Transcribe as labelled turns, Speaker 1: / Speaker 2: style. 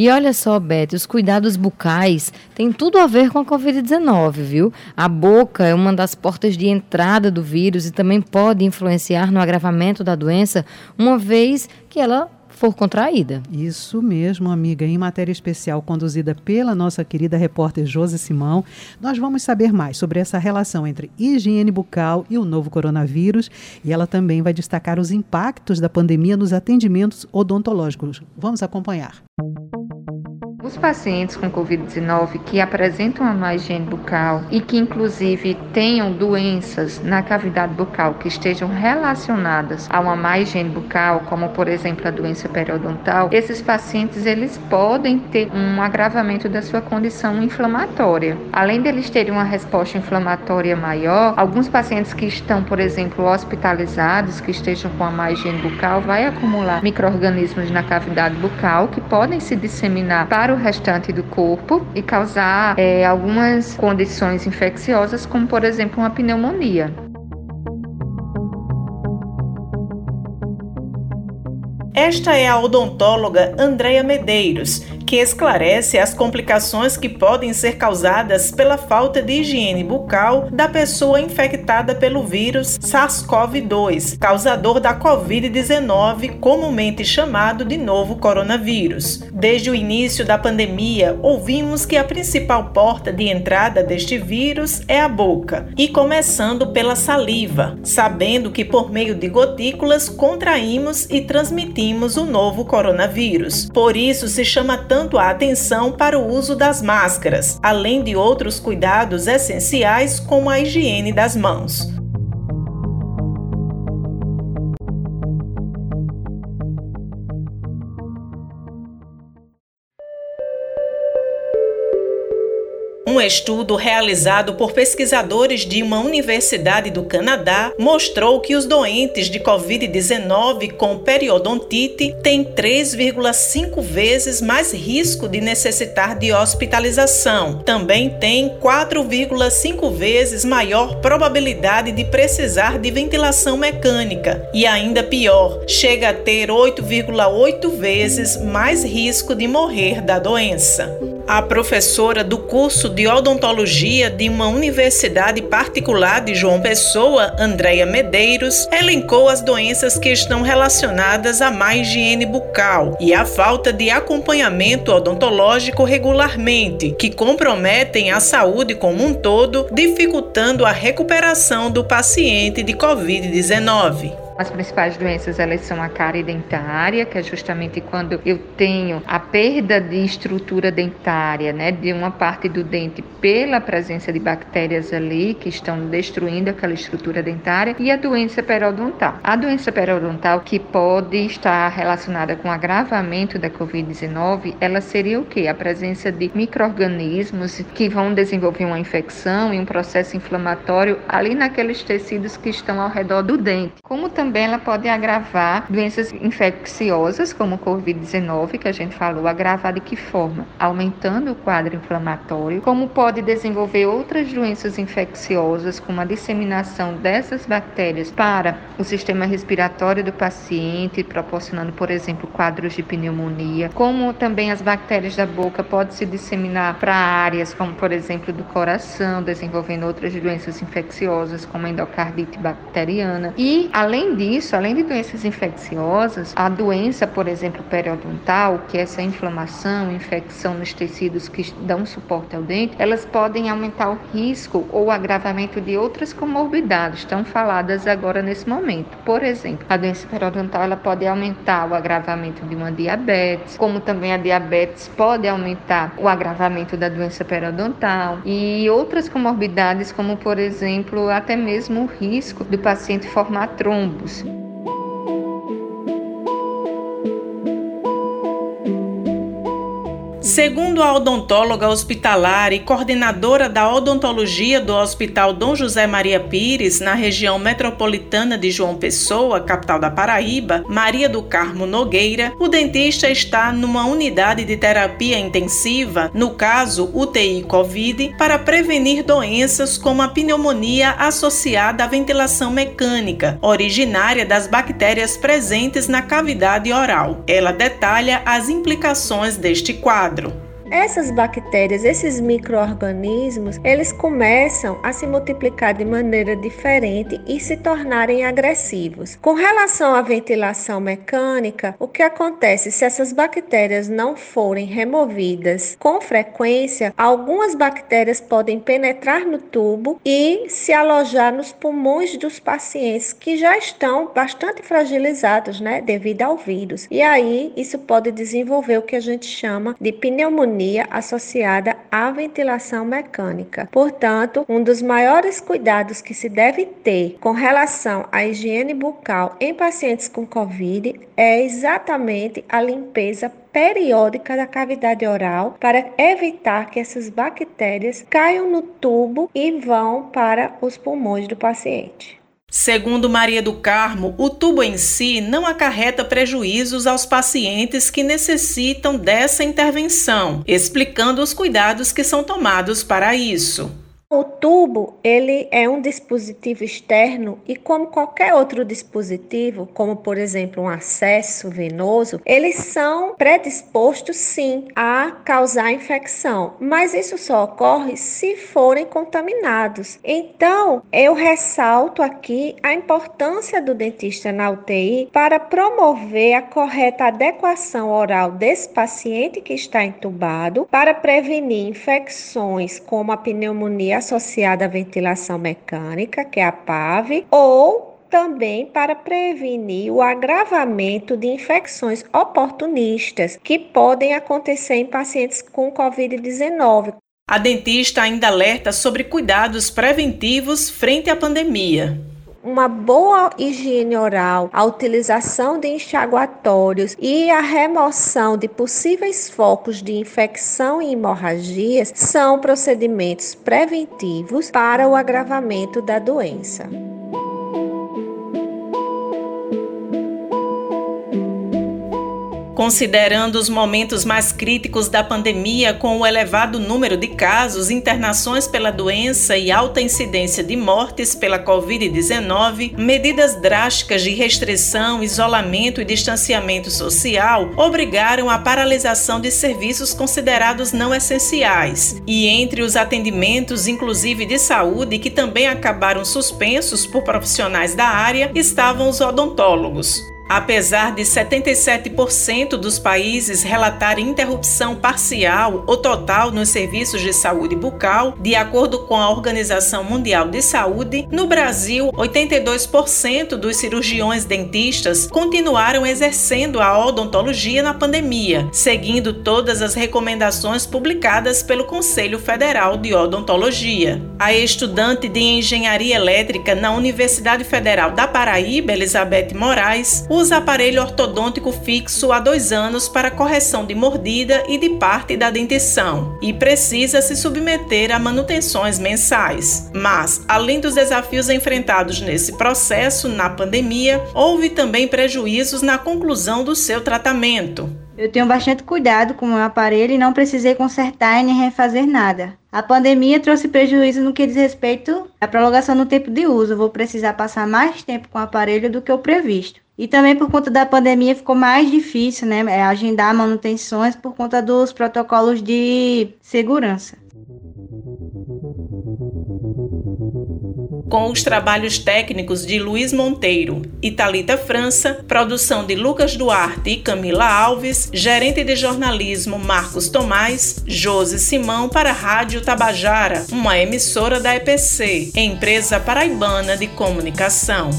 Speaker 1: E olha só, Beth, os cuidados bucais têm tudo a ver com a Covid-19, viu? A boca é uma das portas de entrada do vírus e também pode influenciar no agravamento da doença, uma vez que ela for contraída.
Speaker 2: Isso mesmo, amiga. Em matéria especial conduzida pela nossa querida repórter Josi Simão, nós vamos saber mais sobre essa relação entre higiene bucal e o novo coronavírus. E ela também vai destacar os impactos da pandemia nos atendimentos odontológicos. Vamos acompanhar.
Speaker 3: Os pacientes com Covid-19 que apresentam uma má higiene bucal e que, inclusive, tenham doenças na cavidade bucal que estejam relacionadas a uma má higiene bucal, como, por exemplo, a doença periodontal, esses pacientes eles podem ter um agravamento da sua condição inflamatória. Além deles terem uma resposta inflamatória maior, alguns pacientes que estão, por exemplo, hospitalizados, que estejam com a má higiene bucal, vai acumular micro-organismos na cavidade bucal que podem se disseminar para o restante do corpo e causar é, algumas condições infecciosas, como por exemplo uma pneumonia.
Speaker 4: Esta é a odontóloga Andréia Medeiros, que esclarece as complicações que podem ser causadas pela falta de higiene bucal da pessoa infectada pelo vírus SARS-CoV-2, causador da Covid-19, comumente chamado de novo coronavírus. Desde o início da pandemia, ouvimos que a principal porta de entrada deste vírus é a boca, e começando pela saliva, sabendo que por meio de gotículas contraímos e transmitimos o novo coronavírus. Por isso se chama tanto tanto a atenção para o uso das máscaras, além de outros cuidados essenciais como a higiene das mãos. Um estudo realizado por pesquisadores de uma universidade do Canadá mostrou que os doentes de Covid-19 com periodontite têm 3,5 vezes mais risco de necessitar de hospitalização. Também têm 4,5 vezes maior probabilidade de precisar de ventilação mecânica. E ainda pior, chega a ter 8,8 vezes mais risco de morrer da doença. A professora do curso de odontologia de uma universidade particular de João Pessoa, Andréia Medeiros, elencou as doenças que estão relacionadas à má higiene bucal e à falta de acompanhamento odontológico regularmente, que comprometem a saúde como um todo, dificultando a recuperação do paciente de Covid-19.
Speaker 3: As principais doenças elas são a cárie dentária, que é justamente quando eu tenho a perda de estrutura dentária, né, de uma parte do dente pela presença de bactérias ali que estão destruindo aquela estrutura dentária, e a doença periodontal. A doença periodontal que pode estar relacionada com o agravamento da COVID-19, ela seria o que? A presença de micro-organismos que vão desenvolver uma infecção e um processo inflamatório ali naqueles tecidos que estão ao redor do dente. Como também também ela pode agravar doenças infecciosas, como o Covid-19, que a gente falou, agravar de que forma? Aumentando o quadro inflamatório, como pode desenvolver outras doenças infecciosas, como a disseminação dessas bactérias para o sistema respiratório do paciente, proporcionando, por exemplo, quadros de pneumonia, como também as bactérias da boca podem se disseminar para áreas como, por exemplo, do coração, desenvolvendo outras doenças infecciosas, como endocardite bacteriana. E, além disso, além de doenças infecciosas, a doença, por exemplo, periodontal, que é essa inflamação, infecção nos tecidos que dão suporte ao dente, elas podem aumentar o risco ou agravamento de outras comorbidades, tão faladas agora nesse momento. Por exemplo, a doença periodontal ela pode aumentar o agravamento de uma diabetes, como também a diabetes pode aumentar o agravamento da doença periodontal e outras comorbidades, como por exemplo, até mesmo o risco do paciente formar pues
Speaker 4: Segundo a odontóloga hospitalar e coordenadora da odontologia do Hospital Dom José Maria Pires, na região metropolitana de João Pessoa, capital da Paraíba, Maria do Carmo Nogueira, o dentista está numa unidade de terapia intensiva, no caso UTI Covid, para prevenir doenças como a pneumonia associada à ventilação mecânica, originária das bactérias presentes na cavidade oral. Ela detalha as implicações deste quadro.
Speaker 5: Essas bactérias, esses microorganismos, eles começam a se multiplicar de maneira diferente e se tornarem agressivos. Com relação à ventilação mecânica, o que acontece se essas bactérias não forem removidas com frequência, algumas bactérias podem penetrar no tubo e se alojar nos pulmões dos pacientes que já estão bastante fragilizados, né, devido ao vírus. E aí isso pode desenvolver o que a gente chama de pneumonia pneumonia associada à ventilação mecânica. Portanto, um dos maiores cuidados que se deve ter com relação à higiene bucal em pacientes com Covid é exatamente a limpeza periódica da cavidade oral para evitar que essas bactérias caiam no tubo e vão para os pulmões do paciente.
Speaker 4: Segundo Maria do Carmo, o tubo em si não acarreta prejuízos aos pacientes que necessitam dessa intervenção, explicando os cuidados que são tomados para isso.
Speaker 5: O tubo, ele é um dispositivo externo e como qualquer outro dispositivo, como por exemplo um acesso venoso, eles são predispostos sim a causar infecção, mas isso só ocorre se forem contaminados. Então, eu ressalto aqui a importância do dentista na UTI para promover a correta adequação oral desse paciente que está entubado para prevenir infecções como a pneumonia associada à ventilação mecânica, que é a PAV, ou também para prevenir o agravamento de infecções oportunistas que podem acontecer em pacientes com Covid-19.
Speaker 4: A dentista ainda alerta sobre cuidados preventivos frente à pandemia
Speaker 5: uma boa higiene oral, a utilização de enxaguatórios e a remoção de possíveis focos de infecção e hemorragias são procedimentos preventivos para o agravamento da doença.
Speaker 4: Considerando os momentos mais críticos da pandemia, com o elevado número de casos, internações pela doença e alta incidência de mortes pela Covid-19, medidas drásticas de restrição, isolamento e distanciamento social obrigaram a paralisação de serviços considerados não essenciais. E entre os atendimentos, inclusive de saúde, que também acabaram suspensos por profissionais da área, estavam os odontólogos. Apesar de 77% dos países relatarem interrupção parcial ou total nos serviços de saúde bucal, de acordo com a Organização Mundial de Saúde, no Brasil, 82% dos cirurgiões dentistas continuaram exercendo a odontologia na pandemia, seguindo todas as recomendações publicadas pelo Conselho Federal de Odontologia. A estudante de engenharia elétrica na Universidade Federal da Paraíba, Elizabeth Moraes, usa aparelho ortodôntico fixo há dois anos para correção de mordida e de parte da dentição e precisa se submeter a manutenções mensais. Mas, além dos desafios enfrentados nesse processo na pandemia, houve também prejuízos na conclusão do seu tratamento.
Speaker 6: Eu tenho bastante cuidado com o meu aparelho e não precisei consertar e nem refazer nada. A pandemia trouxe prejuízo no que diz respeito à prolongação do tempo de uso. vou precisar passar mais tempo com o aparelho do que o previsto. E também por conta da pandemia ficou mais difícil, né, é, agendar manutenções por conta dos protocolos de segurança.
Speaker 4: com os trabalhos técnicos de Luiz Monteiro e Talita França, produção de Lucas Duarte e Camila Alves, gerente de jornalismo Marcos Tomás, Josi Simão para a Rádio Tabajara, uma emissora da EPC, empresa paraibana de comunicação.